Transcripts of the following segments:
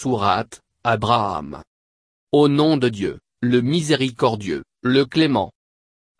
Sourate, Abraham. Au nom de Dieu, le miséricordieux, le clément.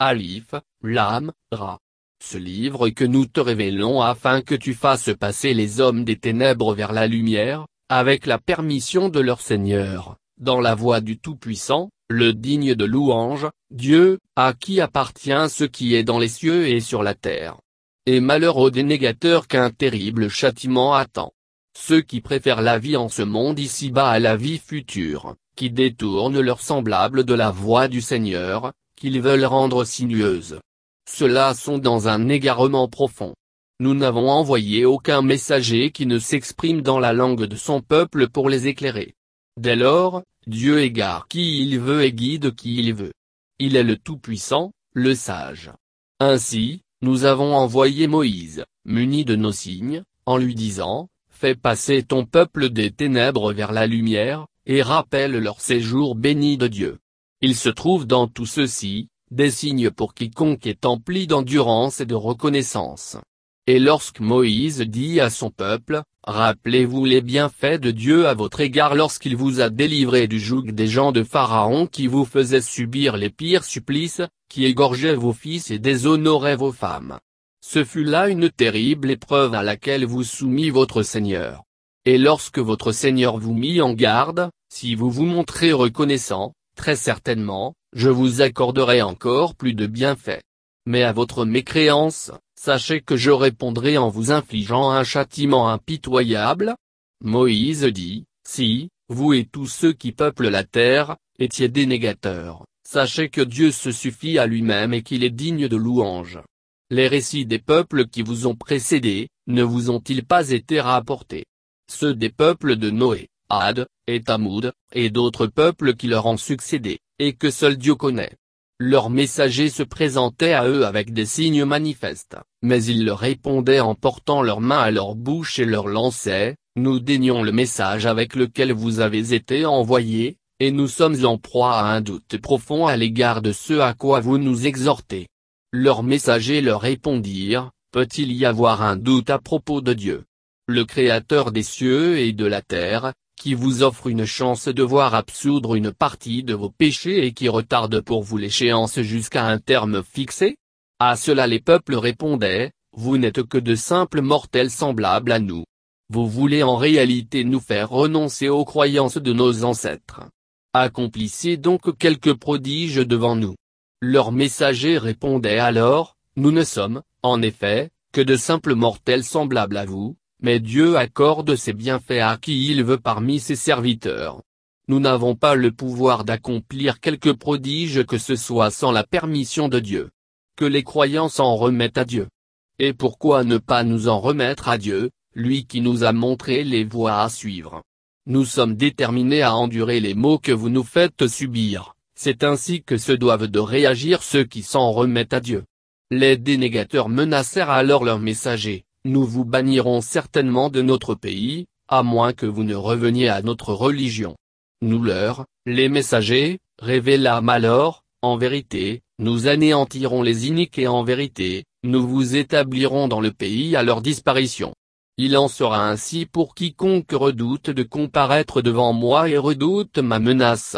Alif, Lam, Ra. Ce livre que nous te révélons afin que tu fasses passer les hommes des ténèbres vers la lumière, avec la permission de leur Seigneur, dans la voie du Tout-Puissant, le digne de louange, Dieu, à qui appartient ce qui est dans les cieux et sur la terre. Et malheur aux dénégateurs qu'un terrible châtiment attend. Ceux qui préfèrent la vie en ce monde ici-bas à la vie future, qui détournent leurs semblables de la voie du Seigneur, qu'ils veulent rendre sinueuse. Ceux-là sont dans un égarement profond. Nous n'avons envoyé aucun messager qui ne s'exprime dans la langue de son peuple pour les éclairer. Dès lors, Dieu égare qui il veut et guide qui il veut. Il est le Tout-Puissant, le Sage. Ainsi, nous avons envoyé Moïse, muni de nos signes, en lui disant, Fais passer ton peuple des ténèbres vers la lumière, et rappelle leur séjour béni de Dieu. Il se trouve dans tout ceci, des signes pour quiconque est empli d'endurance et de reconnaissance. Et lorsque Moïse dit à son peuple, Rappelez-vous les bienfaits de Dieu à votre égard lorsqu'il vous a délivré du joug des gens de Pharaon qui vous faisaient subir les pires supplices, qui égorgeaient vos fils et déshonoraient vos femmes. Ce fut là une terrible épreuve à laquelle vous soumit votre Seigneur. Et lorsque votre Seigneur vous mit en garde, si vous vous montrez reconnaissant, très certainement, je vous accorderai encore plus de bienfaits. Mais à votre mécréance, sachez que je répondrai en vous infligeant un châtiment impitoyable. Moïse dit, Si, vous et tous ceux qui peuplent la terre, étiez dénégateurs, sachez que Dieu se suffit à lui-même et qu'il est digne de louange. Les récits des peuples qui vous ont précédés, ne vous ont-ils pas été rapportés? Ceux des peuples de Noé, Ad, et Tamoud, et d'autres peuples qui leur ont succédé, et que seul Dieu connaît. Leurs messagers se présentaient à eux avec des signes manifestes, mais ils leur répondaient en portant leurs mains à leur bouche et leur lançaient, Nous dénions le message avec lequel vous avez été envoyés, et nous sommes en proie à un doute profond à l'égard de ce à quoi vous nous exhortez. Leurs messagers leur répondirent, Peut-il y avoir un doute à propos de Dieu? Le Créateur des cieux et de la terre, qui vous offre une chance de voir absoudre une partie de vos péchés et qui retarde pour vous l'échéance jusqu'à un terme fixé? À cela les peuples répondaient, Vous n'êtes que de simples mortels semblables à nous. Vous voulez en réalité nous faire renoncer aux croyances de nos ancêtres. Accomplissez donc quelques prodiges devant nous. Leurs messagers répondaient alors, Nous ne sommes, en effet, que de simples mortels semblables à vous, mais Dieu accorde ses bienfaits à qui il veut parmi ses serviteurs. Nous n'avons pas le pouvoir d'accomplir quelque prodige que ce soit sans la permission de Dieu. Que les croyants s'en remettent à Dieu. Et pourquoi ne pas nous en remettre à Dieu, lui qui nous a montré les voies à suivre? Nous sommes déterminés à endurer les maux que vous nous faites subir. C'est ainsi que se doivent de réagir ceux qui s'en remettent à Dieu. Les dénégateurs menacèrent alors leurs messagers, nous vous bannirons certainement de notre pays, à moins que vous ne reveniez à notre religion. Nous leur, les messagers, révélâmes alors, en vérité, nous anéantirons les iniques et en vérité, nous vous établirons dans le pays à leur disparition. Il en sera ainsi pour quiconque redoute de comparaître devant moi et redoute ma menace.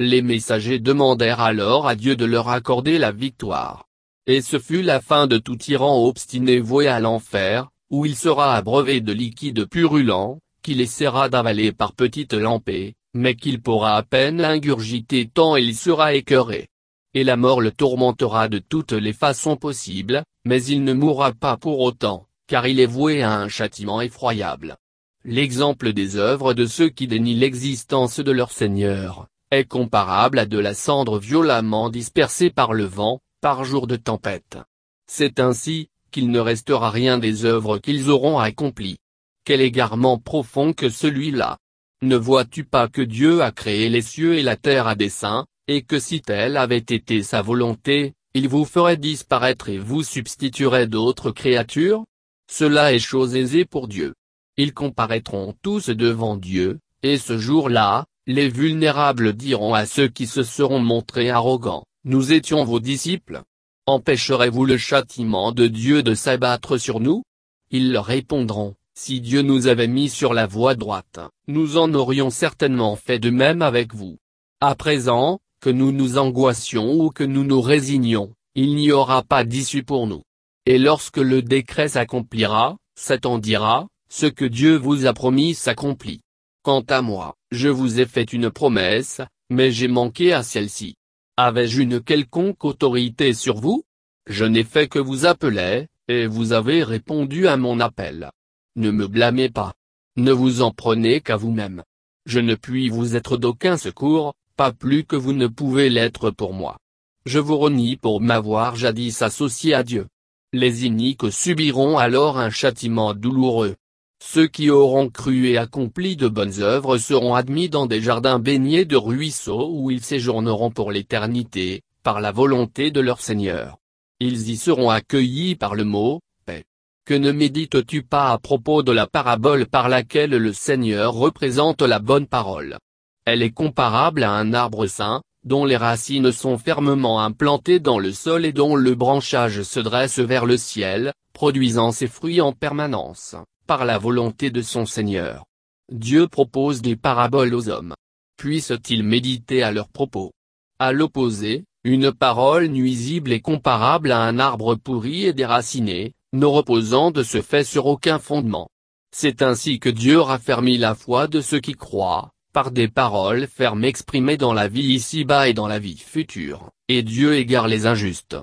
Les messagers demandèrent alors à Dieu de leur accorder la victoire. Et ce fut la fin de tout tyran obstiné voué à l'enfer, où il sera abreuvé de liquide purulent, qu'il essaiera d'avaler par petites lampées, mais qu'il pourra à peine ingurgiter tant il sera écœuré. Et la mort le tourmentera de toutes les façons possibles, mais il ne mourra pas pour autant, car il est voué à un châtiment effroyable. L'exemple des œuvres de ceux qui dénient l'existence de leur Seigneur, est comparable à de la cendre violemment dispersée par le vent, par jour de tempête. C'est ainsi, qu'il ne restera rien des œuvres qu'ils auront accomplies. Quel égarement profond que celui-là Ne vois-tu pas que Dieu a créé les cieux et la terre à dessein, et que si telle avait été sa volonté, il vous ferait disparaître et vous substituerait d'autres créatures? Cela est chose aisée pour Dieu. Ils comparaîtront tous devant Dieu, et ce jour-là, les vulnérables diront à ceux qui se seront montrés arrogants, nous étions vos disciples. Empêcherez-vous le châtiment de Dieu de s'abattre sur nous? Ils leur répondront, Si Dieu nous avait mis sur la voie droite, nous en aurions certainement fait de même avec vous. À présent, que nous nous angoissions ou que nous nous résignions, il n'y aura pas d'issue pour nous. Et lorsque le décret s'accomplira, Satan dira, ce que Dieu vous a promis s'accomplit. Quant à moi, je vous ai fait une promesse, mais j'ai manqué à celle-ci. Avais-je une quelconque autorité sur vous? Je n'ai fait que vous appeler, et vous avez répondu à mon appel. Ne me blâmez pas. Ne vous en prenez qu'à vous-même. Je ne puis vous être d'aucun secours, pas plus que vous ne pouvez l'être pour moi. Je vous renie pour m'avoir jadis associé à Dieu. Les iniques subiront alors un châtiment douloureux. Ceux qui auront cru et accompli de bonnes œuvres seront admis dans des jardins baignés de ruisseaux où ils séjourneront pour l'éternité, par la volonté de leur Seigneur. Ils y seront accueillis par le mot, paix. Que ne médites-tu pas à propos de la parabole par laquelle le Seigneur représente la bonne parole? Elle est comparable à un arbre sain, dont les racines sont fermement implantées dans le sol et dont le branchage se dresse vers le ciel, produisant ses fruits en permanence par la volonté de son Seigneur. Dieu propose des paraboles aux hommes. Puissent-ils méditer à leur propos? À l'opposé, une parole nuisible est comparable à un arbre pourri et déraciné, ne reposant de ce fait sur aucun fondement. C'est ainsi que Dieu raffermit la foi de ceux qui croient, par des paroles fermes exprimées dans la vie ici-bas et dans la vie future, et Dieu égare les injustes.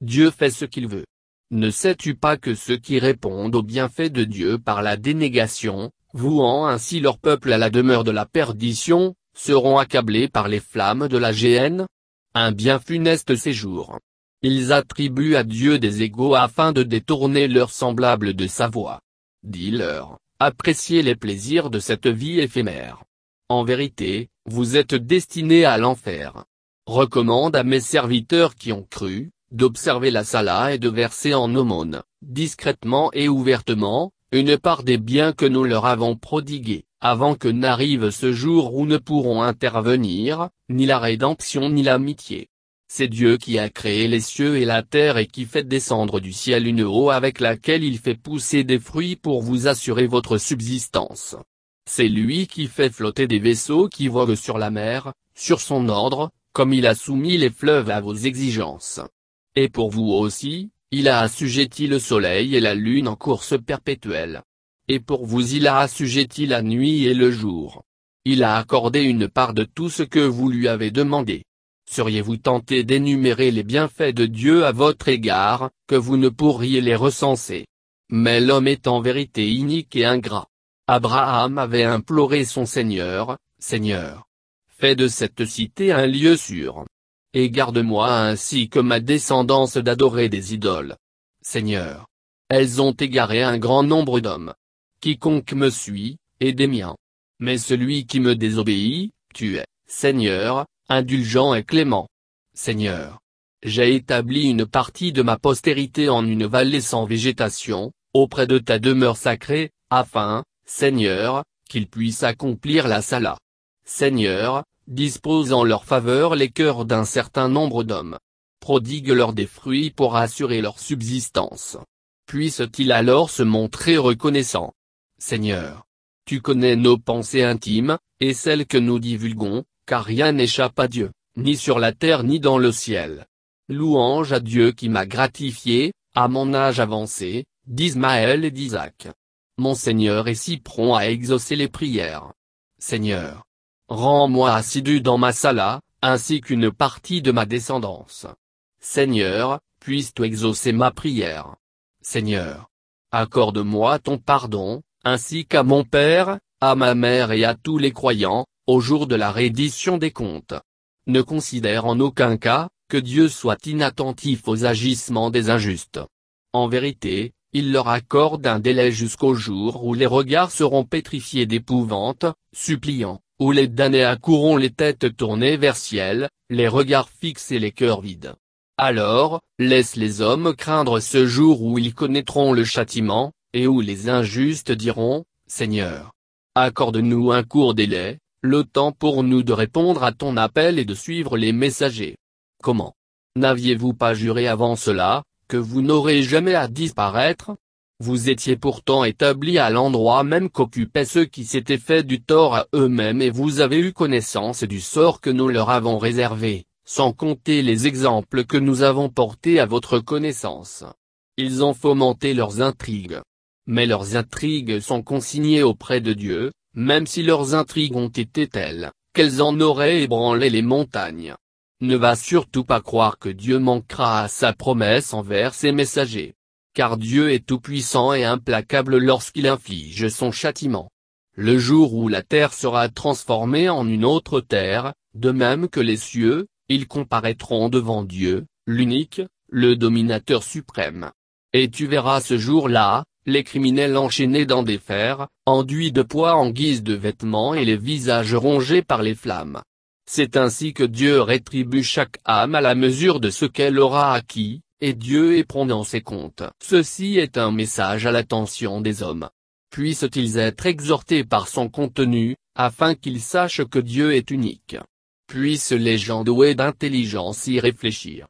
Dieu fait ce qu'il veut. Ne sais-tu pas que ceux qui répondent aux bienfaits de Dieu par la dénégation, vouant ainsi leur peuple à la demeure de la perdition, seront accablés par les flammes de la géhenne? Un bien funeste séjour. Ils attribuent à Dieu des égaux afin de détourner leurs semblables de sa voix. Dis-leur, appréciez les plaisirs de cette vie éphémère. En vérité, vous êtes destinés à l'enfer. Recommande à mes serviteurs qui ont cru, d'observer la sala et de verser en aumône, discrètement et ouvertement, une part des biens que nous leur avons prodigués, avant que n'arrive ce jour où ne pourront intervenir, ni la rédemption ni l'amitié. C'est Dieu qui a créé les cieux et la terre et qui fait descendre du ciel une eau avec laquelle il fait pousser des fruits pour vous assurer votre subsistance. C'est lui qui fait flotter des vaisseaux qui voguent sur la mer, sur son ordre, comme il a soumis les fleuves à vos exigences. Et pour vous aussi, il a assujetti le soleil et la lune en course perpétuelle. Et pour vous il a assujetti la nuit et le jour. Il a accordé une part de tout ce que vous lui avez demandé. Seriez-vous tenté d'énumérer les bienfaits de Dieu à votre égard, que vous ne pourriez les recenser? Mais l'homme est en vérité inique et ingrat. Abraham avait imploré son Seigneur, Seigneur. Fais de cette cité un lieu sûr et garde-moi ainsi que ma descendance d'adorer des idoles. Seigneur. Elles ont égaré un grand nombre d'hommes. Quiconque me suit, est des miens. Mais celui qui me désobéit, tu es, Seigneur, indulgent et clément. Seigneur. J'ai établi une partie de ma postérité en une vallée sans végétation, auprès de ta demeure sacrée, afin, Seigneur, qu'ils puissent accomplir la sala. Seigneur, dispose en leur faveur les cœurs d'un certain nombre d'hommes. Prodigue-leur des fruits pour assurer leur subsistance. Puisse-t-il alors se montrer reconnaissant? Seigneur. Tu connais nos pensées intimes, et celles que nous divulguons, car rien n'échappe à Dieu, ni sur la terre ni dans le ciel. Louange à Dieu qui m'a gratifié, à mon âge avancé, d'Ismaël et d'Isaac. Mon Seigneur est si prompt à exaucer les prières. Seigneur, Rends-moi assidu dans ma sala, ainsi qu'une partie de ma descendance. Seigneur, puisses-tu exaucer ma prière. Seigneur, accorde-moi ton pardon, ainsi qu'à mon père, à ma mère et à tous les croyants, au jour de la reddition des comptes. Ne considère en aucun cas, que Dieu soit inattentif aux agissements des injustes. En vérité, il leur accorde un délai jusqu'au jour où les regards seront pétrifiés d'épouvante, suppliant, où les damnés accourront les têtes tournées vers ciel, les regards fixes et les cœurs vides. Alors, laisse les hommes craindre ce jour où ils connaîtront le châtiment, et où les injustes diront, Seigneur, accorde-nous un court délai, le temps pour nous de répondre à ton appel et de suivre les messagers. Comment? N'aviez-vous pas juré avant cela, que vous n'aurez jamais à disparaître? Vous étiez pourtant établis à l'endroit même qu'occupaient ceux qui s'étaient fait du tort à eux-mêmes et vous avez eu connaissance du sort que nous leur avons réservé, sans compter les exemples que nous avons portés à votre connaissance. Ils ont fomenté leurs intrigues. Mais leurs intrigues sont consignées auprès de Dieu, même si leurs intrigues ont été telles, qu'elles en auraient ébranlé les montagnes. Ne va surtout pas croire que Dieu manquera à sa promesse envers ses messagers car Dieu est tout-puissant et implacable lorsqu'il inflige son châtiment. Le jour où la terre sera transformée en une autre terre, de même que les cieux, ils comparaîtront devant Dieu, l'unique, le dominateur suprême. Et tu verras ce jour-là, les criminels enchaînés dans des fers, enduits de poids en guise de vêtements et les visages rongés par les flammes. C'est ainsi que Dieu rétribue chaque âme à la mesure de ce qu'elle aura acquis, et Dieu est prend ses comptes. Ceci est un message à l'attention des hommes. Puissent-ils être exhortés par son contenu, afin qu'ils sachent que Dieu est unique? Puissent les gens doués d'intelligence y réfléchir.